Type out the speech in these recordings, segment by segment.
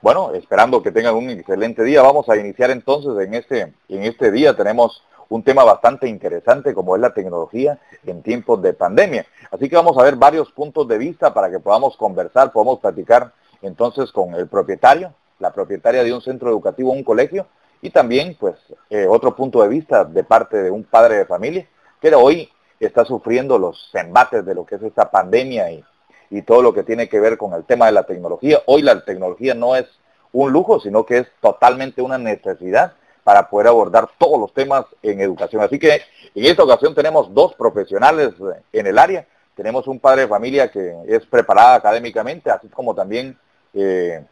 bueno, esperando que tengan un excelente día, vamos a iniciar entonces en este, en este día. Tenemos un tema bastante interesante como es la tecnología en tiempos de pandemia. Así que vamos a ver varios puntos de vista para que podamos conversar, podamos platicar entonces con el propietario, la propietaria de un centro educativo, un colegio, y también pues eh, otro punto de vista de parte de un padre de familia que hoy está sufriendo los embates de lo que es esta pandemia y, y todo lo que tiene que ver con el tema de la tecnología. Hoy la tecnología no es un lujo, sino que es totalmente una necesidad para poder abordar todos los temas en educación. Así que en esta ocasión tenemos dos profesionales en el área. Tenemos un padre de familia que es preparada académicamente, así como también eh,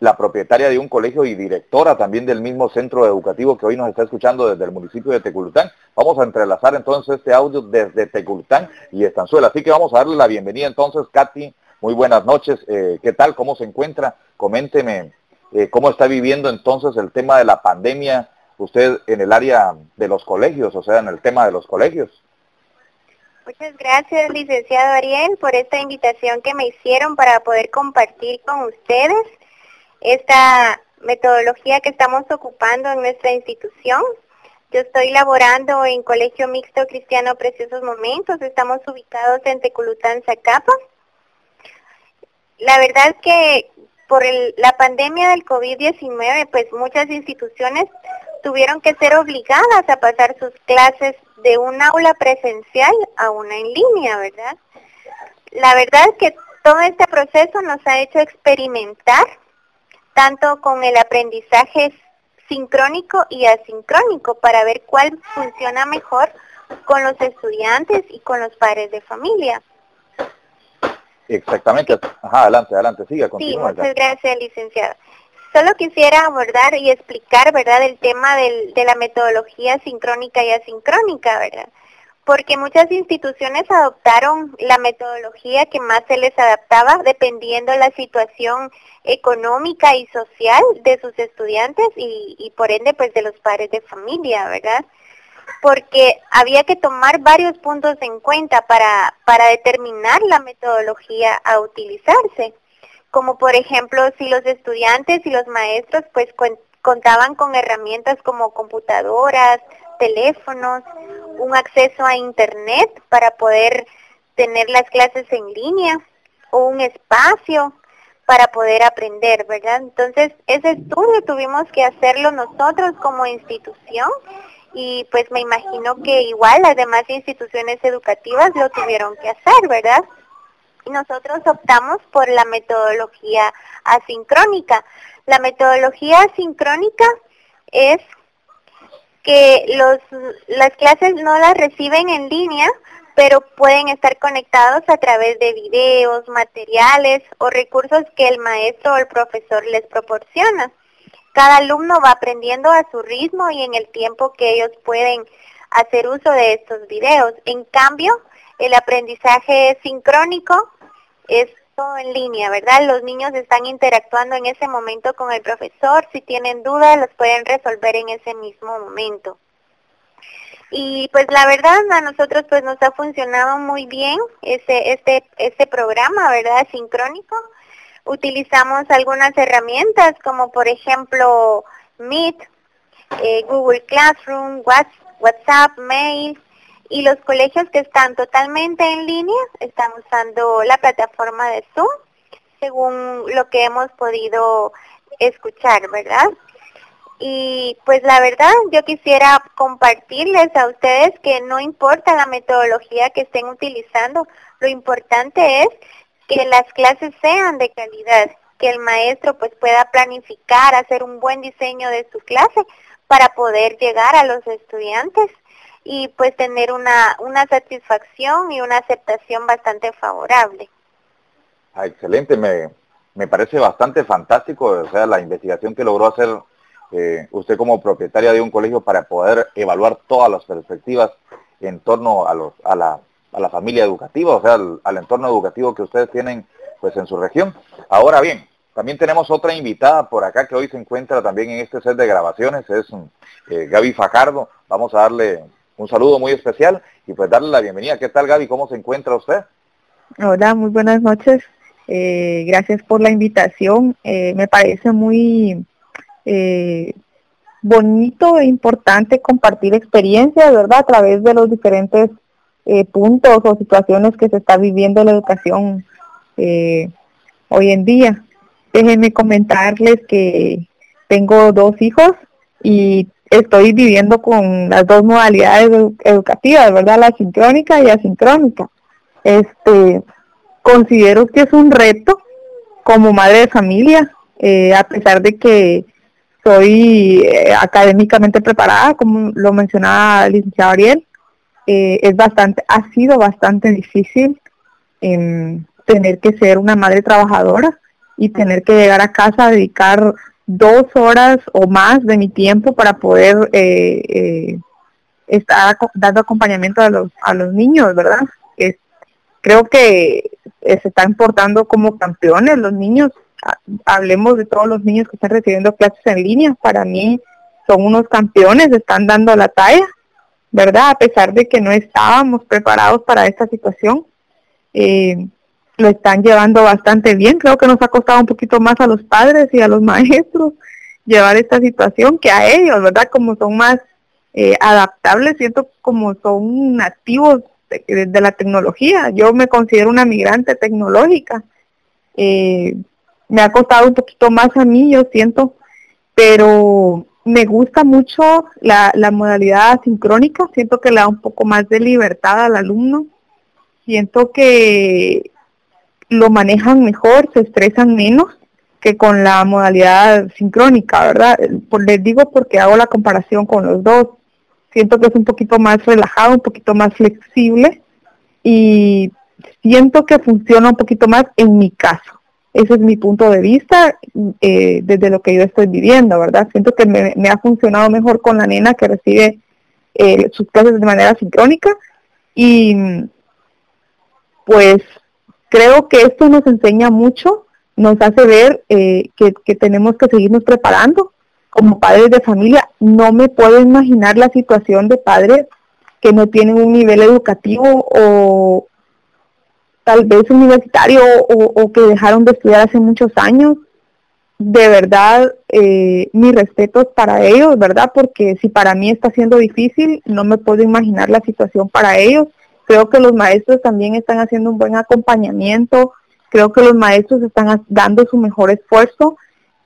la propietaria de un colegio y directora también del mismo centro educativo que hoy nos está escuchando desde el municipio de Teculután. Vamos a entrelazar entonces este audio desde Teculután y Estanzuela. Así que vamos a darle la bienvenida entonces, Katy. Muy buenas noches. Eh, ¿Qué tal? ¿Cómo se encuentra? Coménteme eh, cómo está viviendo entonces el tema de la pandemia usted en el área de los colegios, o sea, en el tema de los colegios. Muchas gracias, licenciado Ariel, por esta invitación que me hicieron para poder compartir con ustedes esta metodología que estamos ocupando en nuestra institución. Yo estoy laborando en Colegio Mixto Cristiano Preciosos Momentos, estamos ubicados en Teculután, Zacapa. La verdad que por la pandemia del COVID-19, pues muchas instituciones tuvieron que ser obligadas a pasar sus clases de un aula presencial a una en línea, ¿verdad? La verdad es que todo este proceso nos ha hecho experimentar tanto con el aprendizaje sincrónico y asincrónico para ver cuál funciona mejor con los estudiantes y con los padres de familia. Exactamente. Ajá, adelante, adelante, siga, continúa. Sí, muchas gracias, licenciada. Solo quisiera abordar y explicar, ¿verdad?, el tema del, de la metodología sincrónica y asincrónica, ¿verdad? Porque muchas instituciones adoptaron la metodología que más se les adaptaba dependiendo la situación económica y social de sus estudiantes y, y por ende, pues, de los padres de familia, ¿verdad? porque había que tomar varios puntos en cuenta para, para determinar la metodología a utilizarse, como por ejemplo si los estudiantes y los maestros pues contaban con herramientas como computadoras, teléfonos, un acceso a internet para poder tener las clases en línea o un espacio para poder aprender, ¿verdad? Entonces, ese estudio tuvimos que hacerlo nosotros como institución y pues me imagino que igual las demás instituciones educativas lo tuvieron que hacer, ¿verdad? Y nosotros optamos por la metodología asincrónica. La metodología asincrónica es que los, las clases no las reciben en línea, pero pueden estar conectados a través de videos, materiales o recursos que el maestro o el profesor les proporciona. Cada alumno va aprendiendo a su ritmo y en el tiempo que ellos pueden hacer uso de estos videos. En cambio, el aprendizaje sincrónico es todo en línea, ¿verdad? Los niños están interactuando en ese momento con el profesor. Si tienen dudas, las pueden resolver en ese mismo momento. Y pues la verdad a nosotros pues nos ha funcionado muy bien ese este este programa, ¿verdad? Sincrónico utilizamos algunas herramientas como por ejemplo Meet, eh, Google Classroom, WhatsApp, Mail y los colegios que están totalmente en línea están usando la plataforma de Zoom según lo que hemos podido escuchar, ¿verdad? Y pues la verdad yo quisiera compartirles a ustedes que no importa la metodología que estén utilizando, lo importante es que las clases sean de calidad, que el maestro pues pueda planificar, hacer un buen diseño de su clase para poder llegar a los estudiantes y pues tener una, una satisfacción y una aceptación bastante favorable. Ah, excelente, me, me parece bastante fantástico, o sea, la investigación que logró hacer eh, usted como propietaria de un colegio para poder evaluar todas las perspectivas en torno a, los, a, la, a la familia educativa, o sea, al, entorno educativo que ustedes tienen pues en su región. Ahora bien, también tenemos otra invitada por acá que hoy se encuentra también en este set de grabaciones, es eh, Gaby Fajardo. Vamos a darle un saludo muy especial y pues darle la bienvenida. ¿Qué tal Gaby? ¿Cómo se encuentra usted? Hola, muy buenas noches. Eh, gracias por la invitación. Eh, me parece muy eh, bonito e importante compartir experiencias, ¿verdad? A través de los diferentes puntos o situaciones que se está viviendo en la educación hoy en día. Déjenme comentarles que tengo dos hijos y estoy viviendo con las dos modalidades educativas, ¿verdad? La sincrónica y asincrónica. Este, considero que es un reto como madre de familia, eh, a pesar de que soy eh, académicamente preparada, como lo mencionaba el licenciado Ariel, eh, es bastante, ha sido bastante difícil em, tener que ser una madre trabajadora y tener que llegar a casa a dedicar dos horas o más de mi tiempo para poder eh, eh, estar dando acompañamiento a los, a los niños, ¿verdad? Creo que eh, se están portando como campeones los niños. Hablemos de todos los niños que están recibiendo clases en línea. Para mí son unos campeones, están dando la talla, ¿verdad? A pesar de que no estábamos preparados para esta situación. Lo están llevando bastante bien. Creo que nos ha costado un poquito más a los padres y a los maestros llevar esta situación que a ellos, ¿verdad? Como son más eh, adaptables, siento como son nativos de, la tecnología. Yo me considero una migrante tecnológica. Eh, me ha costado un poquito más a mí, yo siento, pero me gusta mucho la, la modalidad sincrónica, siento que le da un poco más de libertad al alumno, siento que lo manejan mejor, se estresan menos que con la modalidad sincrónica, ¿verdad? les digo porque hago la comparación con los dos. Siento que es un poquito más relajado, un poquito más flexible y siento que funciona un poquito más en mi caso. Ese es mi punto de vista eh, desde lo que yo estoy viviendo, ¿verdad? Siento que me, ha funcionado mejor con la nena que recibe eh, sus clases de manera sincrónica y pues Creo que esto nos enseña mucho, nos hace ver eh, que, tenemos que seguirnos preparando como padres de familia. No me puedo imaginar la situación de padres que no tienen un nivel educativo o tal vez universitario o, que dejaron de estudiar hace muchos años. De verdad, eh, mis respetos para ellos, ¿verdad? Porque si para mí está siendo difícil, no me puedo imaginar la situación para ellos. Creo que los maestros también están haciendo un buen acompañamiento, creo que los maestros están dando su mejor esfuerzo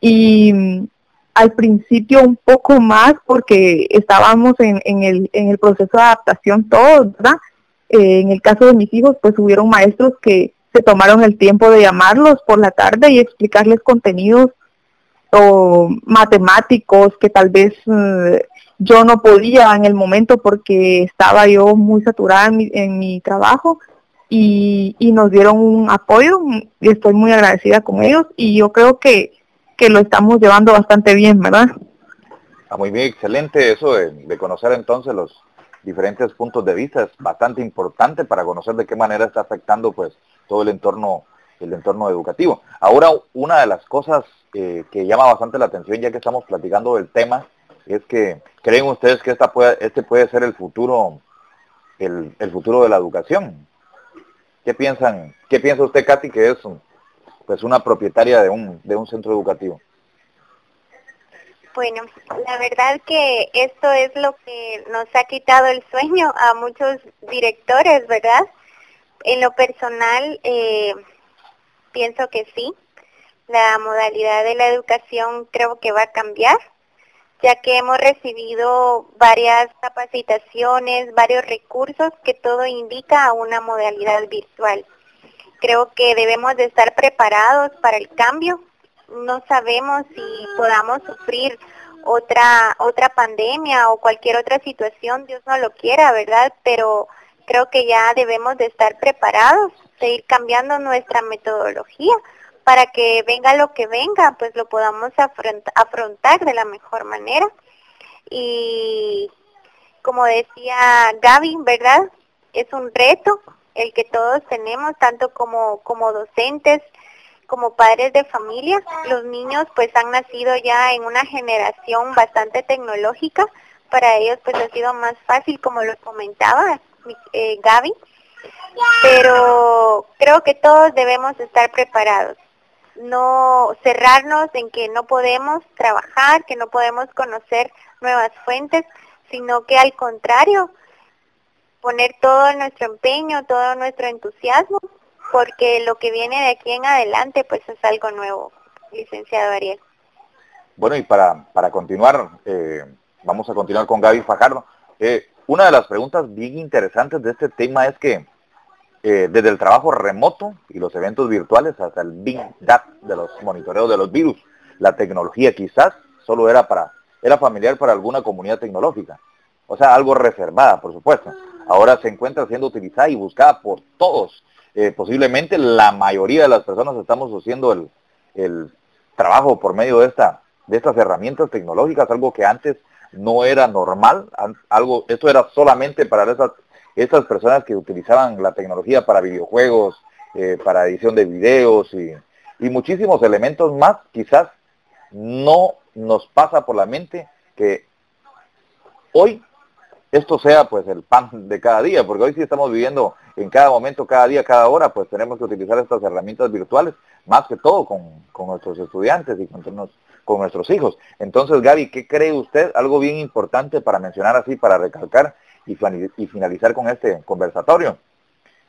y mm, al principio un poco más porque estábamos en, el, en el proceso de adaptación todos, ¿verdad? Eh, en el caso de mis hijos, pues hubieron maestros que se tomaron el tiempo de llamarlos por la tarde y explicarles contenidos o matemáticos que tal vez eh, yo no podía en el momento porque estaba yo muy saturada en mi, trabajo y, nos dieron un apoyo y estoy muy agradecida con ellos y yo creo que, que lo estamos llevando bastante bien, ¿verdad? Ah, muy bien, excelente eso de, conocer entonces los diferentes puntos de vista, es bastante importante para conocer de qué manera está afectando pues todo el entorno el entorno educativo. Ahora, una de las cosas eh, que llama bastante la atención, ya que estamos platicando del tema, es que creen ustedes que esta puede, este puede ser el futuro, el, futuro de la educación. ¿Qué piensan? ¿Qué piensa usted, Katy, que es pues una propietaria de un, de un centro educativo? Bueno, la verdad que esto es lo que nos ha quitado el sueño a muchos directores, ¿verdad? En lo personal, eh, pienso que sí. La modalidad de la educación creo que va a cambiar ya que hemos recibido varias capacitaciones, varios recursos que todo indica a una modalidad virtual. Creo que debemos de estar preparados para el cambio. No sabemos si podamos sufrir otra otra pandemia o cualquier otra situación, Dios no lo quiera, ¿verdad? Pero creo que ya debemos de estar preparados, de ir cambiando nuestra metodología para que venga lo que venga, pues lo podamos afrontar de la mejor manera. Y como decía Gaby, ¿verdad? Es un reto el que todos tenemos, tanto como, como docentes, como padres de familia. Los niños pues han nacido ya en una generación bastante tecnológica. Para ellos pues ha sido más fácil, como lo comentaba eh, Gaby. pero creo que todos debemos estar preparados. No cerrarnos en que no podemos trabajar, que no podemos conocer nuevas fuentes, sino que al contrario, poner todo nuestro empeño, todo nuestro entusiasmo, porque lo que viene de aquí en adelante pues es algo nuevo, licenciado Ariel. Bueno, y para, para continuar, eh, vamos a continuar con Gaby Fajardo. Eh, una de las preguntas bien interesantes de este tema es que eh, desde el trabajo remoto y los eventos virtuales hasta el Big Data de los monitoreos de los virus, la tecnología quizás solo era para era familiar para alguna comunidad tecnológica, o sea, algo reservada, por supuesto. Ahora se encuentra siendo utilizada y buscada por todos. Eh, posiblemente la mayoría de las personas estamos haciendo el, el trabajo por medio de esta de estas herramientas tecnológicas, algo que antes no era normal, algo esto era solamente para esas esas personas que utilizaban la tecnología para videojuegos, eh, para edición de videos y, muchísimos elementos más, quizás no nos pasa por la mente que hoy esto sea pues el pan de cada día, porque hoy sí estamos viviendo en cada momento, cada día, cada hora, pues tenemos que utilizar estas herramientas virtuales, más que todo con, nuestros estudiantes y con, con nuestros hijos. Entonces, Gaby, ¿qué cree usted? Algo bien importante para mencionar así, para recalcar y, finalizar con este conversatorio.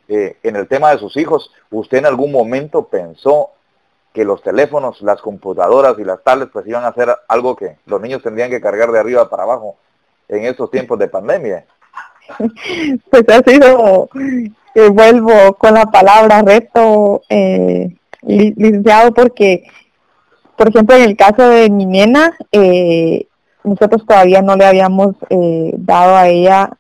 Eh, en el tema de sus hijos, ¿usted en algún momento pensó que los teléfonos, las computadoras y las tablets pues iban a ser algo que los niños tendrían que cargar de arriba para abajo en estos tiempos de pandemia? Pues ha sido, eh, vuelvo con la palabra reto, eh, licenciado, porque, por ejemplo, en el caso de mi nena, eh, nosotros todavía no le habíamos eh, dado a ella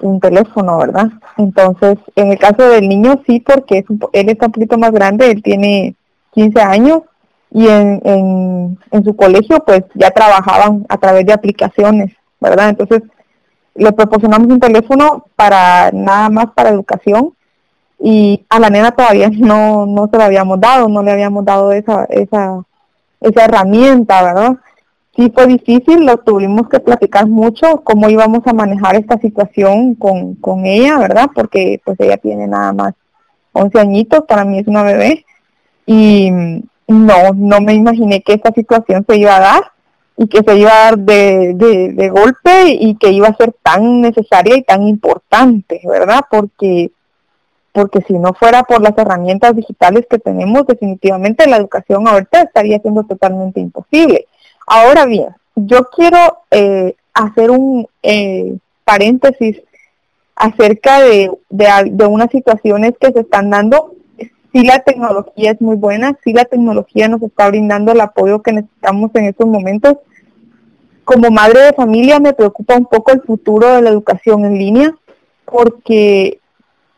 un teléfono, ¿verdad? Entonces, en el caso del niño sí, porque es él está un poquito más grande, él tiene 15 años y en, en, en su colegio pues ya trabajaban a través de aplicaciones, ¿verdad? Entonces le proporcionamos un teléfono para nada más para educación y a la nena todavía no, no se lo habíamos dado, no le habíamos dado esa, esa, esa herramienta, ¿verdad? Sí fue difícil, lo tuvimos que platicar mucho, cómo íbamos a manejar esta situación con, con ella, ¿verdad? Porque pues ella tiene nada más 11 añitos, para mí es una bebé, y no, no me imaginé que esta situación se iba a dar y que se iba a dar de, de, golpe y que iba a ser tan necesaria y tan importante, ¿verdad? Porque porque si no fuera por las herramientas digitales que tenemos, definitivamente la educación ahorita estaría siendo totalmente imposible. Ahora bien, yo quiero eh, hacer un eh, paréntesis acerca de, de, unas situaciones que se están dando sí la tecnología es muy buena, sí la tecnología nos está brindando el apoyo que necesitamos en estos momentos. Como madre de familia me preocupa un poco el futuro de la educación en línea porque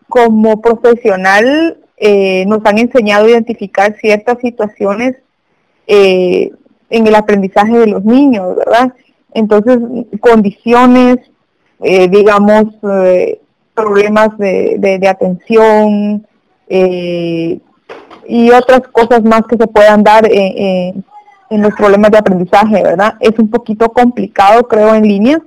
como profesional eh, nos han enseñado a identificar ciertas situaciones en el aprendizaje de los niños, ¿verdad? Entonces, condiciones, eh, digamos, problemas de, de atención, eh, y otras cosas más que se puedan dar en los problemas de aprendizaje, ¿verdad? Es un poquito complicado, creo, en línea,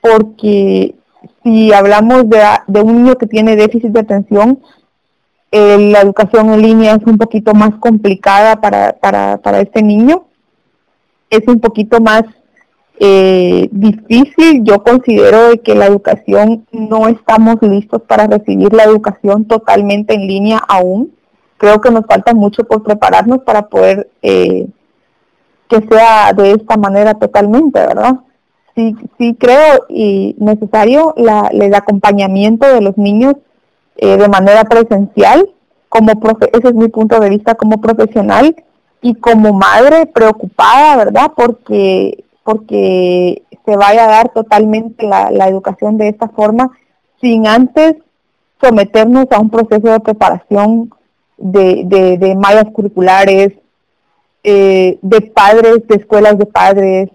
porque si hablamos de, de un niño que tiene déficit de atención, eh, la educación en línea es un poquito más complicada para, para, para este niño, es un poquito más eh, difícil. Yo considero que la educación no estamos listos para recibir la educación totalmente en línea aún. Creo que nos falta mucho por prepararnos para poder eh, que sea de esta manera totalmente, ¿verdad? Sí, sí creo y necesario la, el acompañamiento de los niños eh, de manera presencial, como profe ese es mi punto de vista como profesional y como madre preocupada, ¿verdad? Porque porque se vaya a dar totalmente la, educación de esta forma sin antes someternos a un proceso de preparación de, de, mallas curriculares, eh, de padres, de escuelas de padres,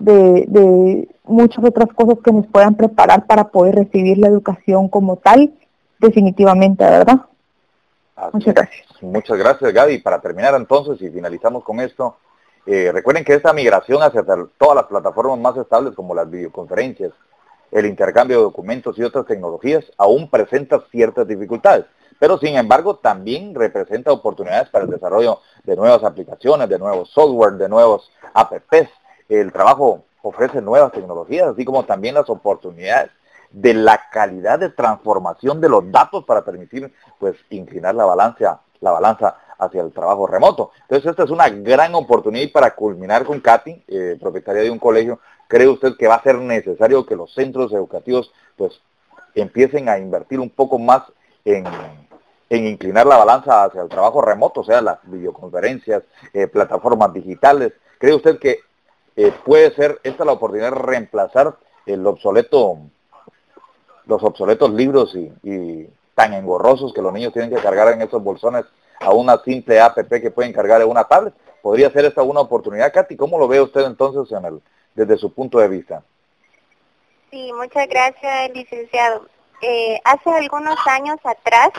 de, de muchas otras cosas que nos puedan preparar para poder recibir la educación como tal, definitivamente, ¿verdad? Muchas gracias. Muchas gracias, Gaby. Para terminar entonces y finalizamos con esto, eh, recuerden que esta migración hacia todas las plataformas más estables como las videoconferencias el intercambio de documentos y otras tecnologías aún presenta ciertas dificultades, pero sin embargo también representa oportunidades para el desarrollo de nuevas aplicaciones, de nuevos software, de nuevos apps. El trabajo ofrece nuevas tecnologías, así como también las oportunidades de la calidad de transformación de los datos para permitir pues inclinar la balanza, la balanza hacia el trabajo remoto. Entonces esta es una gran oportunidad y para culminar con Katy, eh, propietaria de un colegio, ¿cree usted que va a ser necesario que los centros educativos pues empiecen a invertir un poco más en, inclinar la balanza hacia el trabajo remoto, o sea, las videoconferencias, eh, plataformas digitales? ¿Cree usted que eh, puede ser esta la oportunidad de reemplazar el obsoleto, los obsoletos libros y, tan engorrosos que los niños tienen que cargar en esos bolsones a una simple app que pueden cargar en una tablet. ¿Podría ser esta una oportunidad, Katy? ¿Cómo lo ve usted entonces en el, desde su punto de vista? Sí, muchas gracias, licenciado. Eh, hace algunos años atrás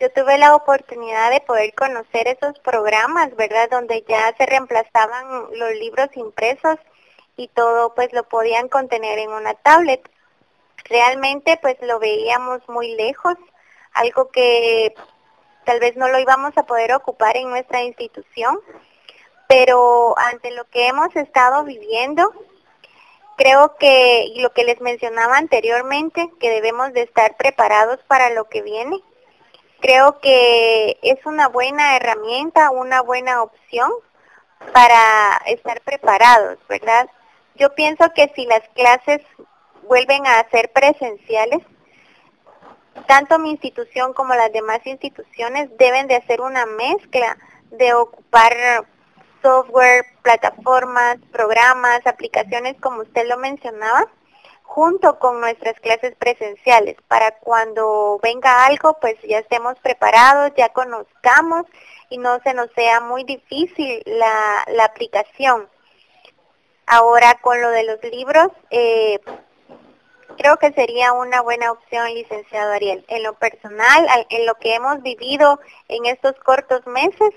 yo tuve la oportunidad de poder conocer esos programas, ¿verdad? Donde ya se reemplazaban los libros impresos y todo pues lo podían contener en una tablet. Realmente pues lo veíamos muy lejos, algo que tal vez no lo íbamos a poder ocupar en nuestra institución, pero ante lo que hemos estado viviendo, creo que lo que les mencionaba anteriormente, que debemos de estar preparados para lo que viene. Creo que es una buena herramienta, una buena opción para estar preparados, ¿verdad? Yo pienso que si las clases vuelven a ser presenciales, tanto mi institución como las demás instituciones deben de hacer una mezcla de ocupar software, plataformas, programas, aplicaciones como usted lo mencionaba, junto con nuestras clases presenciales, para cuando venga algo, pues ya estemos preparados, ya conozcamos y no se nos sea muy difícil la, la aplicación. Ahora con lo de los libros, eh, creo que sería una buena opción, licenciado Ariel. En lo personal, en lo que hemos vivido en estos cortos meses,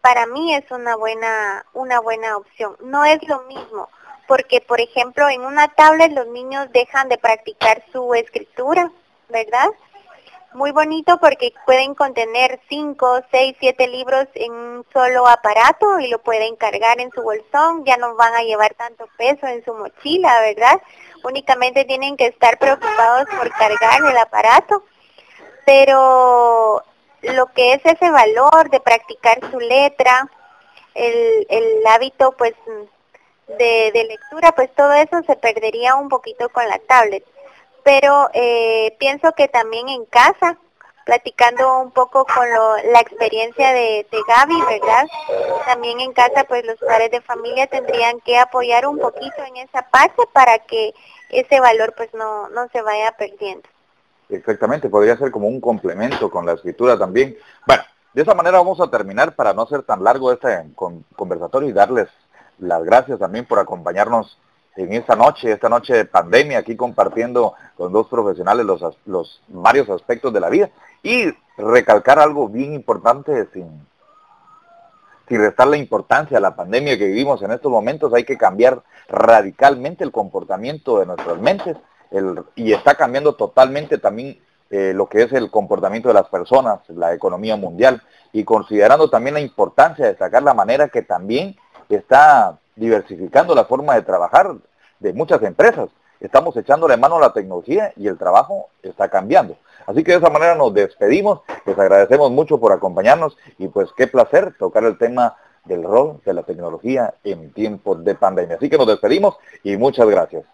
para mí es una buena, una buena opción. No es lo mismo, porque por ejemplo en una tablet los niños dejan de practicar su escritura, ¿verdad? Muy bonito porque pueden contener 5, 6, 7 libros en un solo aparato y lo pueden cargar en su bolsón, ya no van a llevar tanto peso en su mochila, ¿verdad? Únicamente tienen que estar preocupados por cargar el aparato. Pero lo que es ese valor de practicar su letra, el, el hábito pues de, de lectura, pues todo eso se perdería un poquito con la tablet pero eh, pienso que también en casa, platicando un poco con la experiencia de, de Gaby, ¿verdad? También en casa, pues los padres de familia tendrían que apoyar un poquito en esa parte para que ese valor pues no, no se vaya perdiendo. Exactamente, podría ser como un complemento con la escritura también. Bueno, de esa manera vamos a terminar para no ser tan largo este conversatorio y darles las gracias también por acompañarnos en esta noche, esta noche de pandemia, aquí compartiendo con dos profesionales los, los varios aspectos de la vida y recalcar algo bien importante sin, sin restar la importancia a la pandemia que vivimos en estos momentos, hay que cambiar radicalmente el comportamiento de nuestras mentes y está cambiando totalmente también eh, lo que es el comportamiento de las personas, la economía mundial y considerando también la importancia de sacar la manera que también está diversificando la forma de trabajar de muchas empresas. Estamos echándole mano a la tecnología y el trabajo está cambiando. Así que de esa manera nos despedimos, les agradecemos mucho por acompañarnos y pues qué placer tocar el tema del rol de la tecnología en tiempos de pandemia. Así que nos despedimos y muchas gracias.